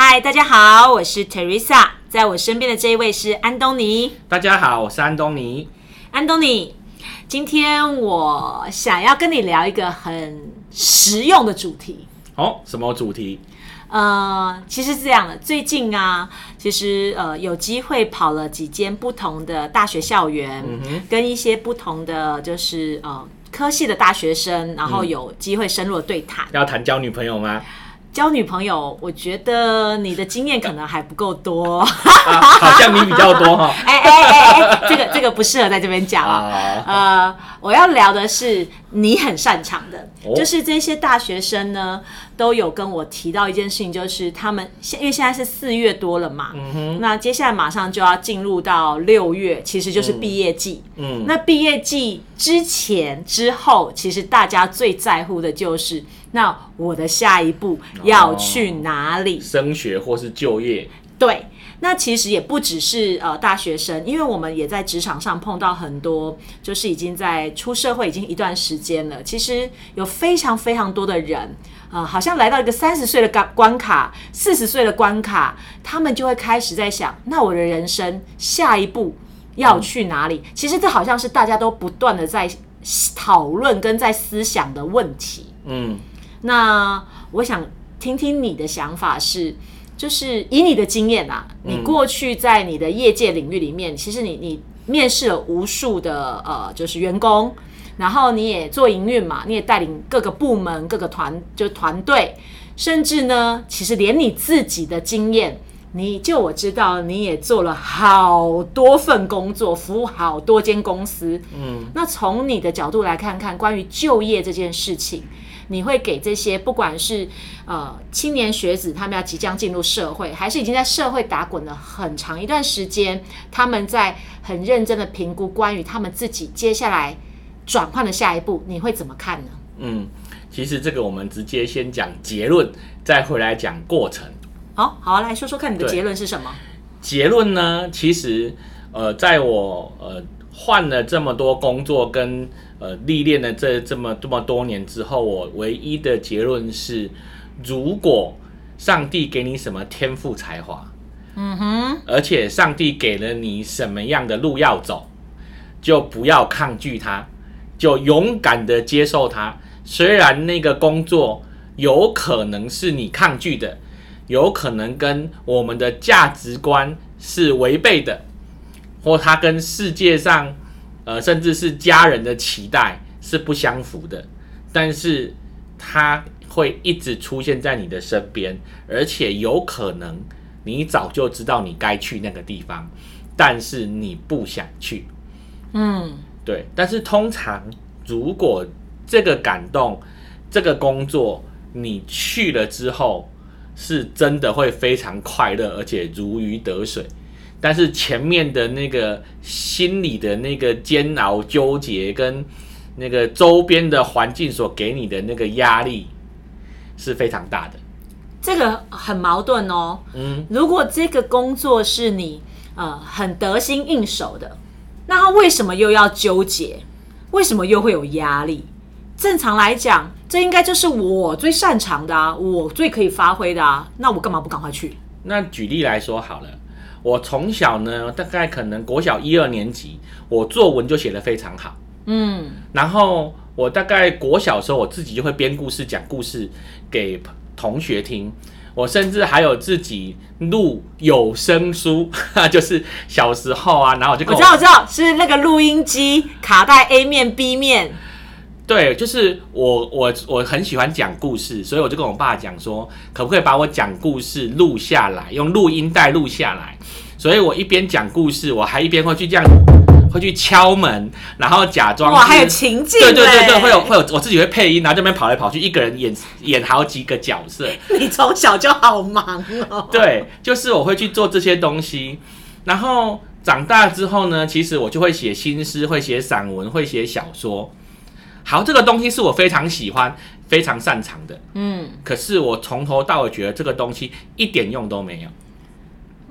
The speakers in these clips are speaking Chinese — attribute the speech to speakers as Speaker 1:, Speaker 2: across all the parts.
Speaker 1: 嗨，大家好，我是 Teresa，在我身边的这一位是安东尼。
Speaker 2: 大家好，我是安东尼。
Speaker 1: 安东尼，今天我想要跟你聊一个很实用的主题。
Speaker 2: 哦，什么主题？
Speaker 1: 呃，其实是这样的，最近啊，其实呃有机会跑了几间不同的大学校园，跟一些不同的就是呃科系的大学生，然后有机会深入的对谈。
Speaker 2: 要谈交女朋友吗？
Speaker 1: 交女朋友，我觉得你的经验可能还不够多，
Speaker 2: 好像你比较多哈。
Speaker 1: 哎哎哎哎，这个这个不适合在这边讲啊。呃，我要聊的是你很擅长的，就是这些大学生呢都有跟我提到一件事情，就是他们现因为现在是四月多了嘛，那接下来马上就要进入到六月，其实就是毕业季。嗯，那毕业季之前之后，其实大家最在乎的就是。那我的下一步要去哪里？
Speaker 2: 升学或是就业？
Speaker 1: 对，那其实也不只是呃大学生，因为我们也在职场上碰到很多，就是已经在出社会已经一段时间了。其实有非常非常多的人，呃，好像来到一个三十岁的关关卡，四十岁的关卡，他们就会开始在想，那我的人生下一步要去哪里？其实这好像是大家都不断的在讨论跟在思想的问题。嗯。那我想听听你的想法是，就是以你的经验啊，你过去在你的业界领域里面，其实你你面试了无数的呃，就是员工，然后你也做营运嘛，你也带领各个部门、各个团就团队，甚至呢，其实连你自己的经验，你就我知道你也做了好多份工作，服务好多间公司。嗯，那从你的角度来看看关于就业这件事情。你会给这些不管是呃青年学子，他们要即将进入社会，还是已经在社会打滚了很长一段时间，他们在很认真的评估关于他们自己接下来转换的下一步，你会怎么看呢？
Speaker 2: 嗯，其实这个我们直接先讲结论，再回来讲过程。
Speaker 1: 好，好，来说说看你的结论是什么？
Speaker 2: 结论呢？其实呃，在我呃换了这么多工作跟。呃，历练了这这么这么多年之后，我唯一的结论是：如果上帝给你什么天赋才华，嗯哼，而且上帝给了你什么样的路要走，就不要抗拒它，就勇敢的接受它。虽然那个工作有可能是你抗拒的，有可能跟我们的价值观是违背的，或它跟世界上。呃，甚至是家人的期待是不相符的，但是他会一直出现在你的身边，而且有可能你早就知道你该去那个地方，但是你不想去。嗯，对。但是通常如果这个感动、这个工作你去了之后，是真的会非常快乐，而且如鱼得水。但是前面的那个心理的那个煎熬、纠结，跟那个周边的环境所给你的那个压力是非常大的。
Speaker 1: 这个很矛盾哦。嗯，如果这个工作是你呃很得心应手的，那他为什么又要纠结？为什么又会有压力？正常来讲，这应该就是我最擅长的啊，我最可以发挥的啊，那我干嘛不赶快去？
Speaker 2: 那举例来说好了。我从小呢，大概可能国小一二年级，我作文就写得非常好。嗯，然后我大概国小时候，我自己就会编故事、讲故事给同学听。我甚至还有自己录有声书，就是小时候啊，然后我就
Speaker 1: 我知道，我知道是那个录音机卡带 A 面 B 面。
Speaker 2: 对，就是我我我很喜欢讲故事，所以我就跟我爸讲说，可不可以把我讲故事录下来，用录音带录下来。所以我一边讲故事，我还一边会去这样，会去敲门，然后假装
Speaker 1: 哇，
Speaker 2: 是
Speaker 1: 还有情境
Speaker 2: 对对对对，会有会有，我自己会配音，然后这边跑来跑去，一个人演演好几个角色。
Speaker 1: 你从小就好忙哦。
Speaker 2: 对，就是我会去做这些东西，然后长大之后呢，其实我就会写新诗，会写散文，会写小说。好，这个东西是我非常喜欢、非常擅长的。
Speaker 1: 嗯
Speaker 2: 可是我从头到尾觉得这个东西一点用都没有。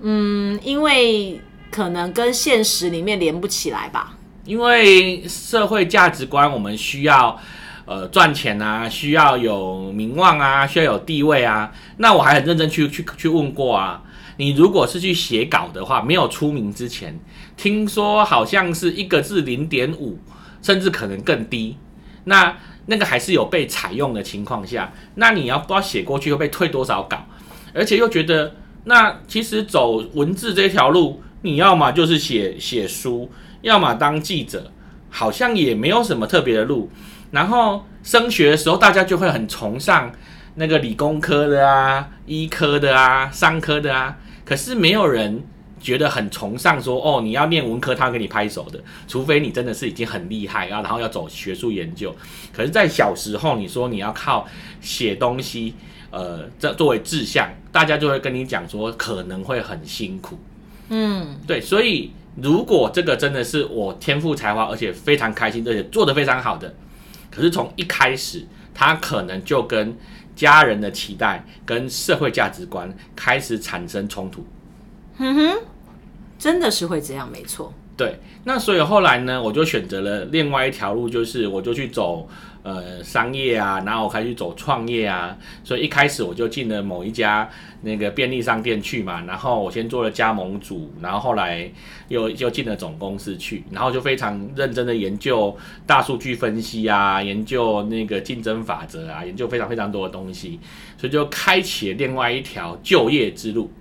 Speaker 1: 嗯，因为可能跟现实里面连不起来吧。
Speaker 2: 因为社会价值观，我们需要呃赚钱啊，需要有名望啊，需要有地位啊。那我还很认真去去去问过啊，你如果是去写稿的话，没有出名之前，听说好像是一个字零点五，甚至可能更低。那那个还是有被采用的情况下，那你要不知道写过去会被退多少稿，而且又觉得那其实走文字这条路，你要么就是写写书，要么当记者，好像也没有什么特别的路。然后升学的时候，大家就会很崇尚那个理工科的啊、医科的啊、商科的啊，可是没有人觉得很崇尚说哦，你要念文科，他会给你拍手的，除非你真的是已经很厉害啊，然后要走学术研究。可是，在小时候，你说你要靠写东西，呃，这作为志向，大家就会跟你讲说可能会很辛苦。
Speaker 1: 嗯，
Speaker 2: 对，所以如果这个真的是我天赋才华，而且非常开心，而且做得非常好的，可是从一开始，他可能就跟家人的期待、跟社会价值观开始产生冲突。
Speaker 1: 哼真的是会这样，没错。
Speaker 2: 对，那所以后来呢，我就选择了另外一条路，就是我就去走呃商业啊，然后我开始走创业啊。所以一开始我就进了某一家那个便利商店去嘛，然后我先做了加盟组，然后后来又又进了总公司去，然后就非常认真的研究大数据分析啊，研究那个竞争法则啊，研究非常非常多的东西，所以就开启了另外一条就业之路。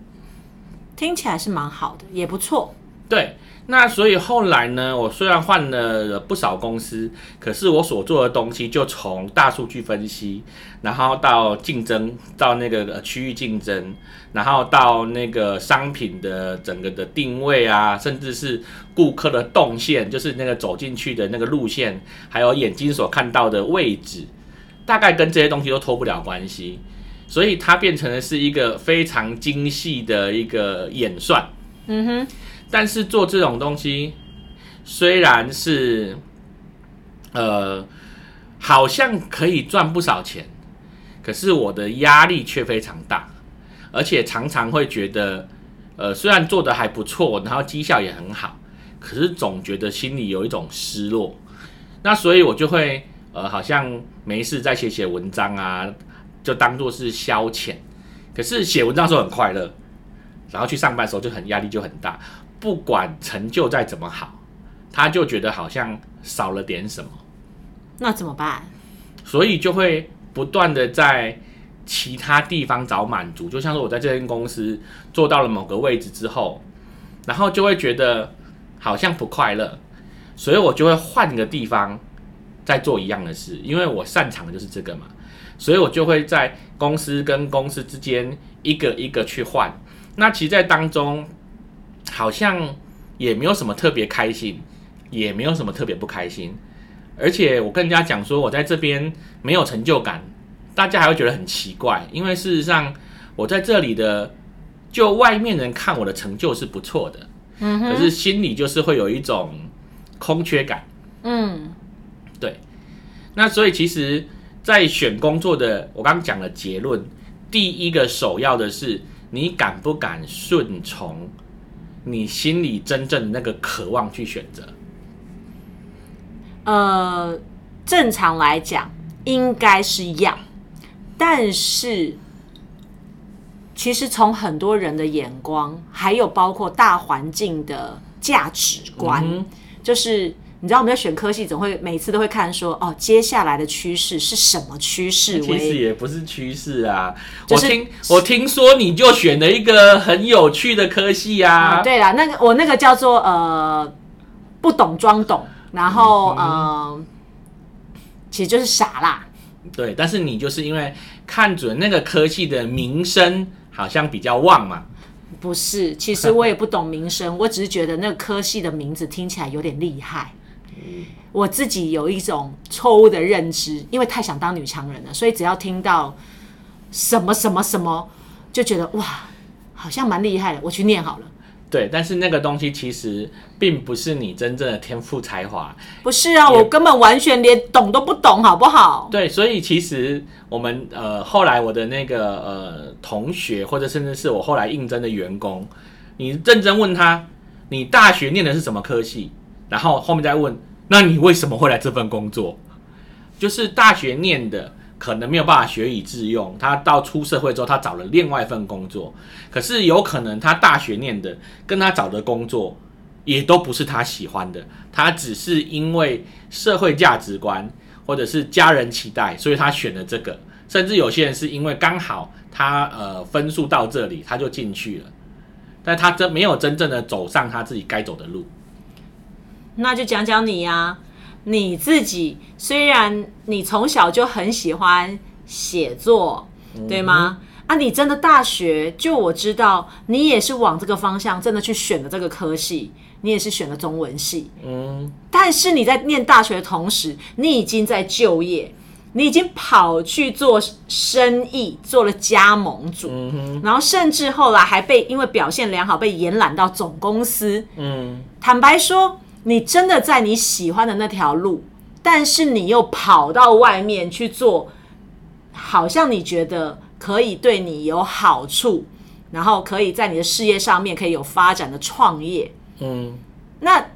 Speaker 1: 听起来是蛮好的，也不错。
Speaker 2: 对，那所以后来呢，我虽然换了不少公司，可是我所做的东西就从大数据分析，然后到竞争，到那个区域竞争，然后到那个商品的整个的定位啊，甚至是顾客的动线，就是那个走进去的那个路线，还有眼睛所看到的位置，大概跟这些东西都脱不了关系。所以它变成的是一个非常精细的一个演算，
Speaker 1: 嗯哼，
Speaker 2: 但是做这种东西，虽然是呃，好像可以赚不少钱，可是我的压力却非常大，而且常常会觉得，呃，虽然做的还不错，然后绩效也很好，可是总觉得心里有一种失落。那所以我就会呃，好像没事再写写文章啊，就当做是消遣。可是写文章的时候很快乐，然后去上班的时候就很压力就很大。不管成就再怎么好，他就觉得好像少了点什么，
Speaker 1: 那怎么办？
Speaker 2: 所以就会不断的在其他地方找满足。就像是我在这间公司做到了某个位置之后，然后就会觉得好像不快乐，所以我就会换个地方再做一样的事，因为我擅长的就是这个嘛，所以我就会在公司跟公司之间一个一个去换。那其实，在当中好像也没有什么特别开心，也没有什么特别不开心。而且我跟人家讲说我在这边没有成就感，大家还会觉得很奇怪，因为事实上我在这里的，就外面人看我的成就是不错的，
Speaker 1: 嗯
Speaker 2: 可是心里就是会有一种空缺感。
Speaker 1: 嗯，
Speaker 2: 对，那所以其实，在选工作的，我刚刚讲了结论，第一个首要的是你敢不敢顺从你心里真正的那个渴望去选择。
Speaker 1: 呃，正常来讲应该是要，但是其实从很多人的眼光，还有包括大环境的价值观，
Speaker 2: 嗯
Speaker 1: 就是你知道我们在选科系，总会每次都会看说，哦，接下来的趋势是什么趋势
Speaker 2: 其实？也不是趋势啊，
Speaker 1: 就是
Speaker 2: 我听我听说你就选了一个很有趣的科系啊，
Speaker 1: 啊，对啦，那个我那个叫做呃不懂装懂，然后
Speaker 2: 嗯
Speaker 1: 呃其实就是傻啦。
Speaker 2: 对，但是你就是因为看准那个科系的名声好像比较旺嘛，
Speaker 1: 不是，其实我也不懂名声，我只是觉得那个科系的名字听起来有点厉害。我自己有一种错误的认知，因为太想当女强人了，所以只要听到什么什么什么，就觉得哇，好像蛮厉害的，我去念好了。
Speaker 2: 对，但是那个东西其实并不是你真正的天赋才华。
Speaker 1: 不是啊，我根本完全连懂都不懂，好不好？
Speaker 2: 对，所以其实我们呃后来我的那个呃同学，或者甚至是我后来应征的员工，你认真问他，你大学念的是什么科系？然后后面再问，那你为什么会来这份工作？就是大学念的。可能没有办法学以致用，他到出社会之后，他找了另外一份工作。可是有可能他大学念的跟他找的工作也都不是他喜欢的，他只是因为社会价值观或者是家人期待，所以他选了这个。甚至有些人是因为刚好他呃分数到这里，他就进去了，但他真没有真正的走上他自己该走的路。
Speaker 1: 那就讲讲你呀。你自己虽然你从小就很喜欢写作，对吗？啊，你真的大学就我知道，你也是往这个方向真的去选的这个科系，你也是选了中文系。嗯，但是你在念大学的同时，你已经在就业，你已经跑去做生意，做了加盟主，然后甚至后来还被因为表现良好被延揽到总公司。嗯，坦白说。你真的在你喜欢的那条路，但是你又跑到外面去做，好像你觉得可以对你有好处，然后可以在你的事业上面可以有发展的创业。嗯，那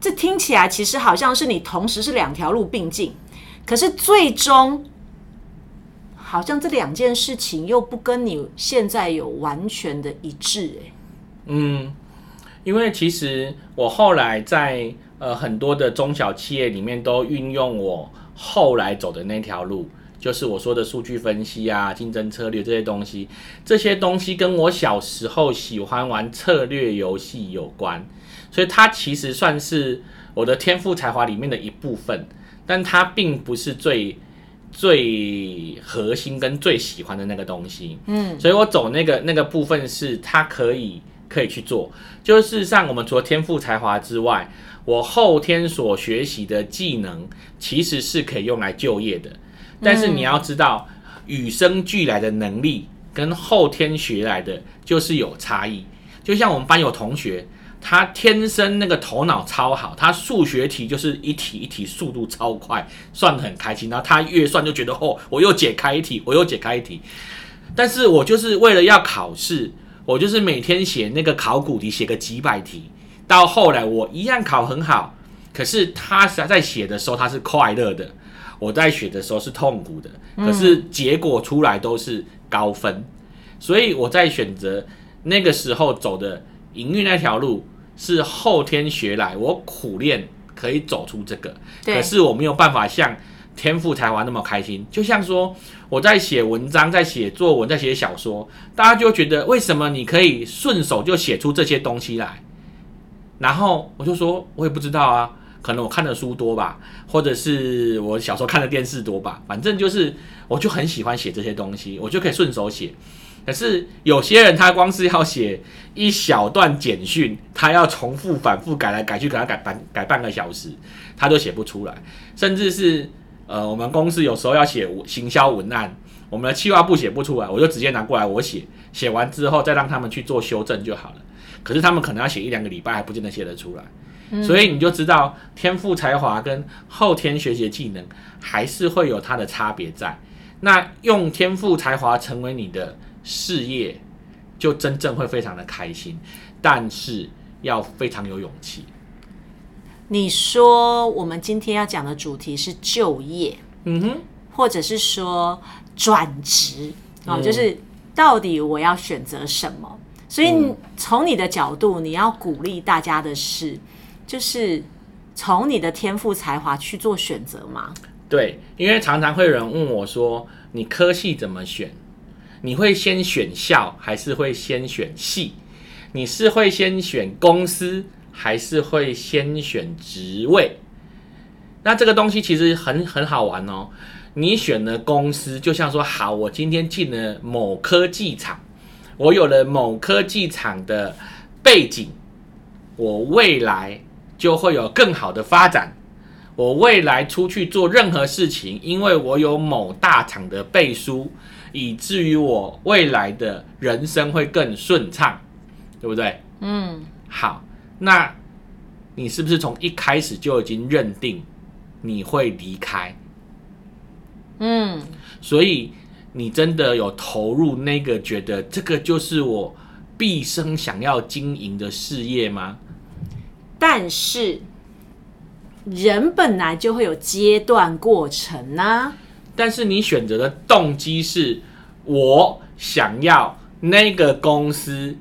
Speaker 1: 这听起来其实好像是你同时是两条路并进，可是最终好像这两件事情又不跟你现在有完全的一致。哎，嗯。
Speaker 2: 因为其实我后来在呃很多的中小企业里面都运用我后来走的那条路，就是我说的数据分析啊、竞争策略这些东西，这些东西跟我小时候喜欢玩策略游戏有关，所以它其实算是我的天赋才华里面的一部分，但它并不是最最核心跟最喜欢的那个东西。嗯，所以我走那个那个部分是它可以。可以去做，就是事实上，我们除了天赋才华之外，我后天所学习的技能其实是可以用来就业的。但是你要知道，与生俱来的能力跟后天学来的就是有差异。就像我们班有同学，他天生那个头脑超好，他数学题就是一题一题速度超快，算得很开心。然后他越算就觉得哦，我又解开一题，我又解开一题。但是我就是为了要考试。我就是每天写那个考古题，写个几百题，到后来我一样考很好。可是他在写的时候他是快乐的，我在写的时候是痛苦的。可是结果出来都是高分，所以我在选择那个时候走的营运那条路是后天学来，我苦练可以走出这个。可是我没有办法像。天赋才华那么开心，就像说我在写文章、在写作文、在写小说，大家就觉得为什么你可以顺手就写出这些东西来？然后我就说，我也不知道啊，可能我看的书多吧，或者是我小时候看的电视多吧，反正就是我就很喜欢写这些东西，我就可以顺手写。可是有些人他光是要写一小段简讯，他要重复反复改来改去，给他改半改半个小时，他都写不出来，甚至是。呃，我们公司有时候要写行销文案，我们的企划部写不出来，我就直接拿过来我写，写完之后再让他们去做修正就好了。可是他们可能要写一两个礼拜，还不见得写得出来。所以你就知道，天赋才华跟后天学习技能还是会有它的差别在。那用天赋才华成为你的事业，就真正会非常的开心，但是要非常有勇气。
Speaker 1: 你说我们今天要讲的主题是就业，嗯哼，或者是说转职啊，就是到底我要选择什么？所以从你的角度，你要鼓励大家的是，就是从你的天赋才华去做选择吗？
Speaker 2: 对，因为常常会有人问我说，你科系怎么选？你会先选校还是会先选系？你是会先选公司？还是会先选职位，那这个东西其实很很好玩哦。你选了公司，就像说，好，我今天进了某科技厂，我有了某科技厂的背景，我未来就会有更好的发展。我未来出去做任何事情，因为我有某大厂的背书，以至于我未来的人生会更顺畅，对不对？
Speaker 1: 嗯，
Speaker 2: 好，那你是不是从一开始就已经认定你会离开？
Speaker 1: 嗯，
Speaker 2: 所以你真的有投入那个觉得这个就是我毕生想要经营的事业吗？
Speaker 1: 但是人本来就会有阶段过程呐、
Speaker 2: 但是你选择的动机是我想要那个公司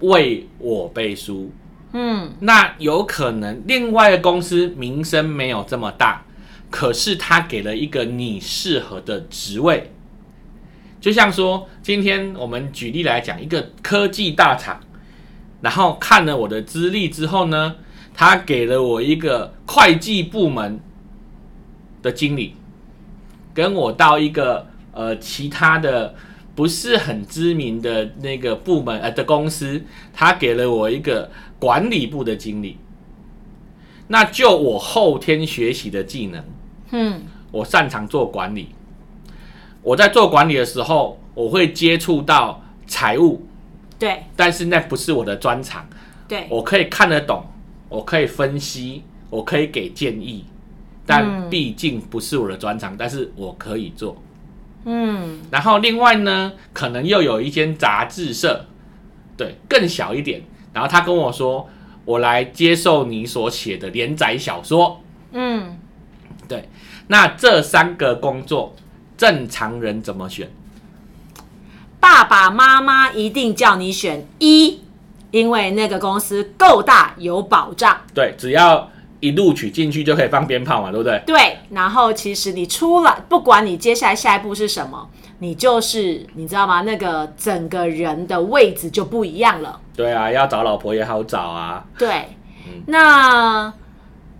Speaker 2: 为我背书，
Speaker 1: 嗯，
Speaker 2: 那有可能另外的公司名声没有这么大，可是他给了一个你适合的职位。就像说，今天我们举例来讲，一个科技大厂，然后看了我的资历之后呢，他给了我一个会计部门的经理，跟我到一个呃其他的不是很知名的那个部门呃的公司，他给了我一个管理部的经理。那就我后天学习的技能，
Speaker 1: 嗯，
Speaker 2: 我擅长做管理。我在做管理的时候，我会接触到财务，
Speaker 1: 对
Speaker 2: 但是那不是我的专长。
Speaker 1: 对，
Speaker 2: 我可以看得懂，我可以分析，我可以给建议，但
Speaker 1: 嗯
Speaker 2: 毕竟不是我的专长，但是我可以做。
Speaker 1: 嗯
Speaker 2: 然后另外呢，可能又有一间杂志社，对，更小一点。然后他跟我说，我来接受你所写的连载小说。
Speaker 1: 嗯，
Speaker 2: 对，那这三个工作，正常人怎么选？
Speaker 1: 爸爸妈妈一定叫你选一，因为那个公司够大，有保障。
Speaker 2: 对，只要一录取进去就可以放鞭炮嘛，对不对？
Speaker 1: 对，然后其实你出来，不管你接下来下一步是什么，你就是你知道吗？那个整个人的位置就不一样了。
Speaker 2: 对啊，要找老婆也好找啊。
Speaker 1: 对，那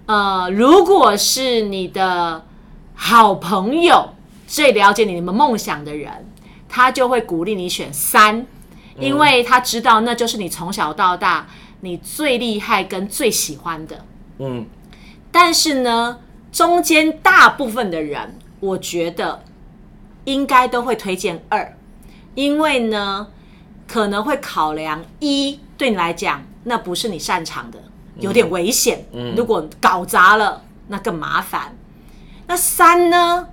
Speaker 1: 呃，如果是你的好朋友，最了解你们梦想的人，他就会鼓励你选三，因为他知道那就是你从小到大你最厉害跟最喜欢的。
Speaker 2: 嗯，
Speaker 1: 但是呢，中间大部分的人，我觉得应该都会推荐二，因为呢，可能会考量一对你来讲，那不是你擅长的，有点危险。
Speaker 2: 嗯
Speaker 1: 如果搞砸了，那更麻烦。那三呢，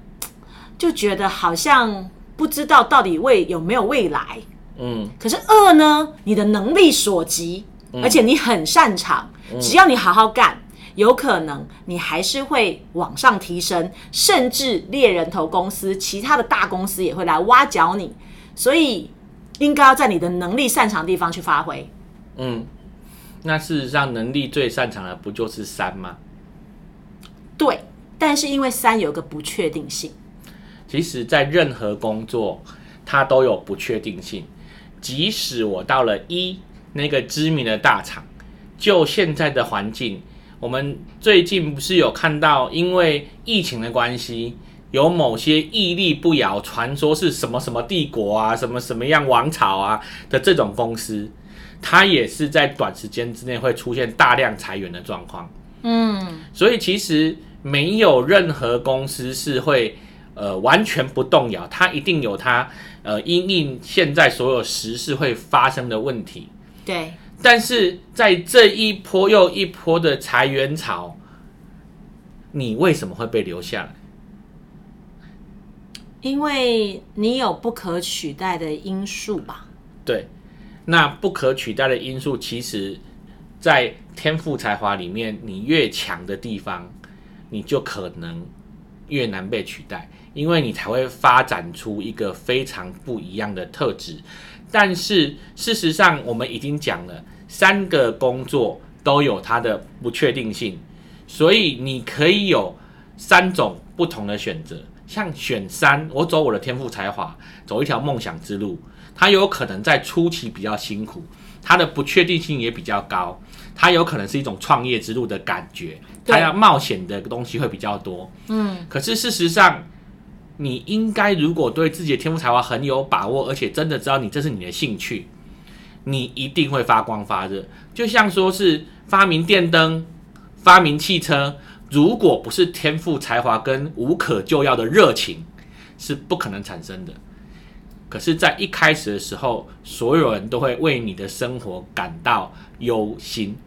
Speaker 1: 就觉得好像不知道到底未有没有未来。
Speaker 2: 嗯，
Speaker 1: 可是二呢，你的能力所及，而且你很擅长，只要你好好干，有可能你还是会往上提升，甚至猎人头公司、其他的大公司也会来挖角你，所以应该要在你的能力擅长的地方去发挥。
Speaker 2: 嗯，那事实上能力最擅长的不就是三吗？
Speaker 1: 对，但是因为三有个不确定性，
Speaker 2: 其实，在任何工作，它都有不确定性。即使我到了一那个知名的大厂，就现在的环境，我们最近不是有看到，因为疫情的关系，有某些屹立不摇、传说是什么什么帝国啊、什么什么样王朝啊的这种公司，它也是在短时间之内会出现大量裁员的状况。
Speaker 1: 嗯，
Speaker 2: 所以其实没有任何公司是会呃完全不动摇，它一定有它呃因应现在所有时事会发生的问题。
Speaker 1: 对，
Speaker 2: 但是在这一波又一波的裁员潮，你为什么会被留下来？
Speaker 1: 因为你有不可取代的因素吧。
Speaker 2: 对，那不可取代的因素，其实，在天赋才华里面，你越强的地方，你就可能越难被取代，因为你才会发展出一个非常不一样的特质。但是事实上，我们已经讲了，三个工作都有它的不确定性，所以你可以有三种不同的选择。像选三，我走我的天赋才华，走一条梦想之路，它有可能在初期比较辛苦，它的不确定性也比较高，它有可能是一种创业之路的感觉，它要冒险的东西会比较多。
Speaker 1: 嗯，
Speaker 2: 可是事实上，你应该如果对自己的天赋才华很有把握，而且真的知道你这是你的兴趣，你一定会发光发热。就像说是发明电灯、发明汽车，如果不是天赋才华跟无可救药的热情，是不可能产生的。可是，在一开始的时候，所有人都会为你的生活感到忧心。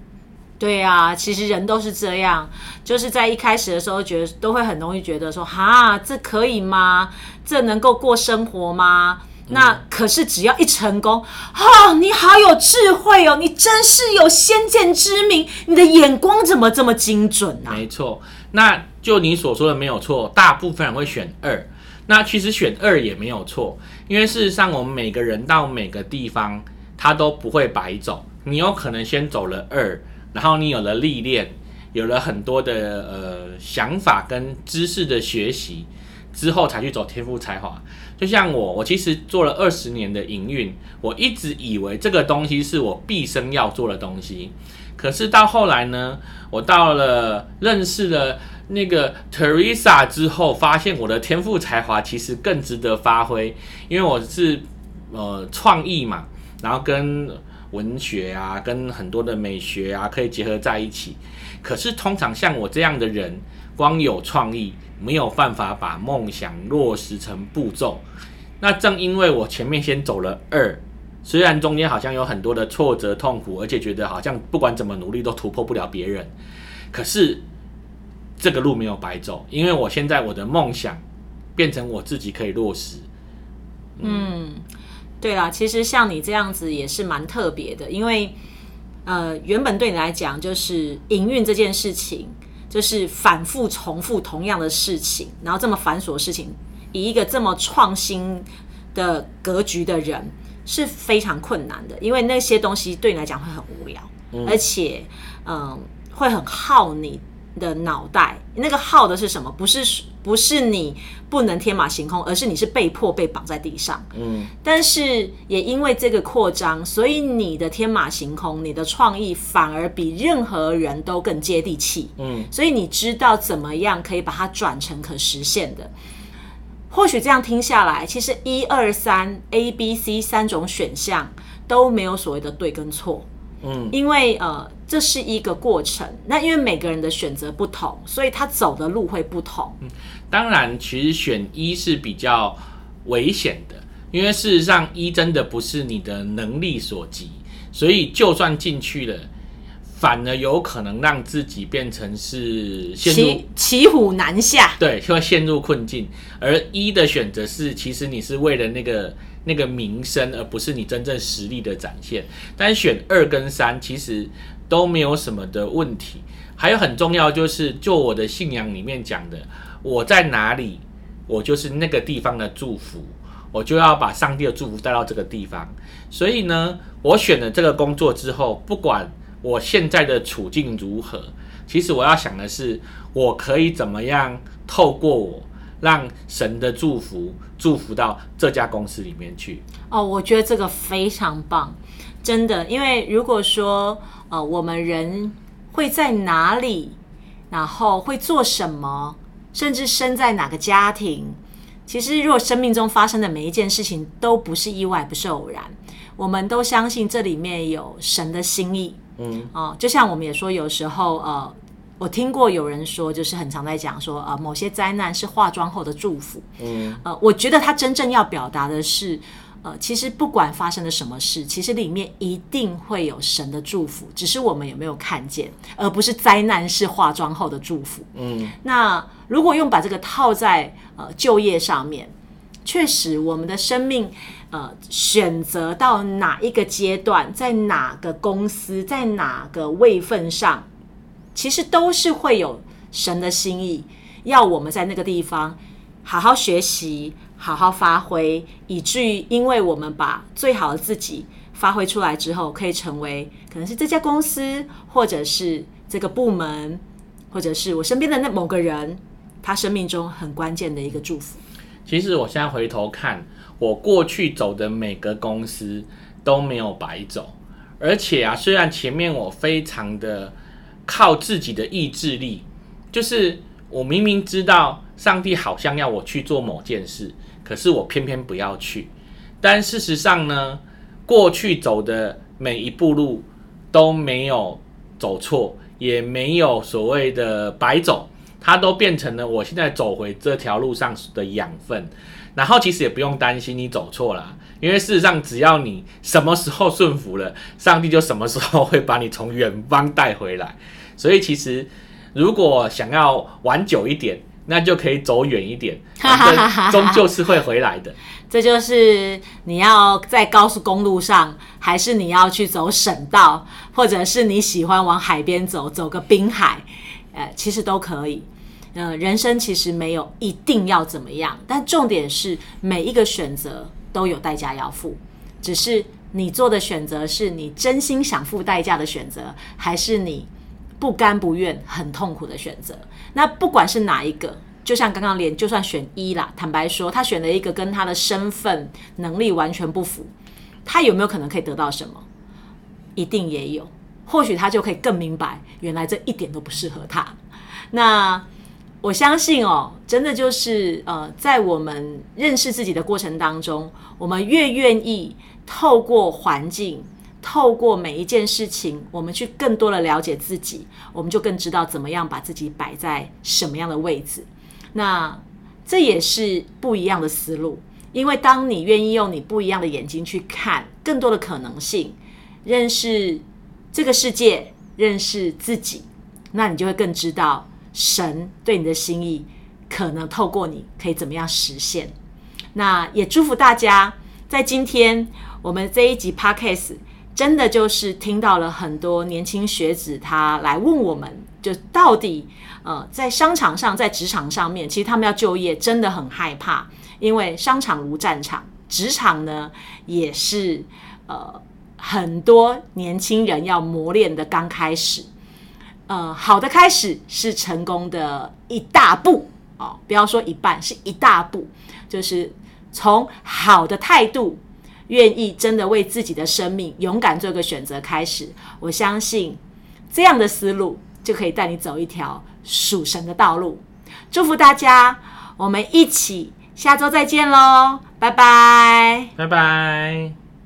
Speaker 1: 对啊，其实人都是这样，就是在一开始的时候，觉得都会很容易觉得说，哈，这可以吗？这能够过生活吗？那可是只要一成功，哦，你好有智慧哦，你真是有先见之明，你的眼光怎么这么精准啊？
Speaker 2: 没错，那就你所说的没有错，大部分人会选二。那其实选二也没有错，因为事实上我们每个人到每个地方，他都不会白走。你有可能先走了二，然后你有了历练，有了很多的呃想法跟知识的学习之后，才去走天赋才华。就像我，我其实做了二十年的营运，我一直以为这个东西是我毕生要做的东西。可是到后来呢，我到了认识了那个 Teresa 之后，发现我的天赋才华其实更值得发挥，因为我是呃创意嘛，然后跟文学啊，跟很多的美学啊可以结合在一起。可是通常像我这样的人，光有创意，没有办法把梦想落实成步骤。那正因为我前面先走了二。虽然中间好像有很多的挫折、痛苦，而且觉得好像不管怎么努力都突破不了别人，可是这个路没有白走，因为我现在我的梦想变成我自己可以落实。
Speaker 1: 嗯，对啦，其实像你这样子也是蛮特别的，因为呃，原本对你来讲就是营运这件事情，就是反复重复同样的事情，然后这么繁琐的事情，以一个这么创新的格局的人是非常困难的，因为那些东西对你来讲会很无聊，而且嗯、会很耗你的脑袋。那个耗的是什么？不是不是你不能天马行空，而是你是被迫被绑在地上。
Speaker 2: 嗯，
Speaker 1: 但是也因为这个扩张，所以你的天马行空，你的创意反而比任何人都更接地气。
Speaker 2: 嗯，
Speaker 1: 所以你知道怎么样可以把它转成可实现的。或许这样听下来，其实一二三 A、B、C 三种选项都没有所谓的对跟错。
Speaker 2: 嗯，
Speaker 1: 因为呃，这是一个过程。那因为每个人的选择不同，所以他走的路会不同。
Speaker 2: 当然，其实选一是比较危险的，因为事实上一真的不是你的能力所及，所以就算进去了，反而有可能让自己变成是陷入
Speaker 1: 骑骑虎难下。
Speaker 2: 对，就会陷入困境。而一的选择是，其实你是为了那个那个名声，而不是你真正实力的展现。但选二跟三其实都没有什么的问题。还有很重要就是，就我的信仰里面讲的，我在哪里，我就是那个地方的祝福，我就要把上帝的祝福带到这个地方。所以呢，我选了这个工作之后，不管我现在的处境如何，其实我要想的是，我可以怎么样透过我，让神的祝福祝福到这家公司里面去。
Speaker 1: 哦，我觉得这个非常棒，真的。因为如果说呃，我们人会在哪里，然后会做什么，甚至生在哪个家庭，其实如果生命中发生的每一件事情都不是意外，不是偶然，我们都相信这里面有神的心意。
Speaker 2: 嗯，
Speaker 1: 哦，就像我们也说，有时候呃，我听过有人说，就是很常在讲说，呃，某些灾难是化妆后的祝福。
Speaker 2: 嗯，
Speaker 1: 呃，我觉得他真正要表达的是，呃，其实不管发生了什么事，其实里面一定会有神的祝福，只是我们有没有看见，而不是灾难是化妆后的祝福。
Speaker 2: 嗯，
Speaker 1: 那如果用把这个套在呃就业上面，确实我们的生命呃选择到哪一个阶段，在哪个公司，在哪个位份上，其实都是会有神的心意，要我们在那个地方好好学习，好好发挥，以至于因为我们把最好的自己发挥出来之后，可以成为可能是这家公司，或者是这个部门，或者是我身边的那某个人，他生命中很关键的一个祝福。
Speaker 2: 其实我现在回头看，我过去走的每个公司都没有白走，而且啊，虽然前面我非常的靠自己的意志力，就是我明明知道上帝好像要我去做某件事，可是我偏偏不要去。但事实上呢，过去走的每一步路都没有走错，也没有所谓的白走，它都变成了我现在走回这条路上的养分。然后其实也不用担心你走错了，因为事实上只要你什么时候顺服了，上帝就什么时候会把你从远方带回来。所以其实如果想要玩久一点，那就可以走远一点，反正终究是会回来的。
Speaker 1: 这就是你要在高速公路上，还是你要去走省道，或者是你喜欢往海边走，走个滨海，呃，其实都可以。呃，人生其实没有一定要怎么样，但重点是每一个选择都有代价要付，只是你做的选择是你真心想付代价的选择，还是你不甘不愿、很痛苦的选择。那不管是哪一个，就像刚刚连就算选一啦，坦白说，他选了一个跟他的身份、能力完全不符，他有没有可能可以得到什么？一定也有，或许他就可以更明白，原来这一点都不适合他。那。我相信哦，真的就是呃，在我们认识自己的过程当中，我们越愿意透过环境，透过每一件事情，我们去更多的了解自己，我们就更知道怎么样把自己摆在什么样的位置。那这也是不一样的思路，因为当你愿意用你不一样的眼睛去看更多的可能性，认识这个世界，认识自己，那你就会更知道。神对你的心意，可能透过你可以怎么样实现？那也祝福大家，在今天我们这一集 podcast，真的就是听到了很多年轻学子他来问我们，就到底呃在商场上，在职场上面，其实他们要就业真的很害怕，因为商场如战场，职场呢也是呃很多年轻人要磨练的刚开始。呃，好的开始是成功的一大步哦，不要说一半，是一大步，就是从好的态度，愿意真的为自己的生命勇敢做个选择开始。我相信这样的思路就可以带你走一条属神的道路。祝福大家，我们一起下周再见喽，拜拜，
Speaker 2: 拜拜。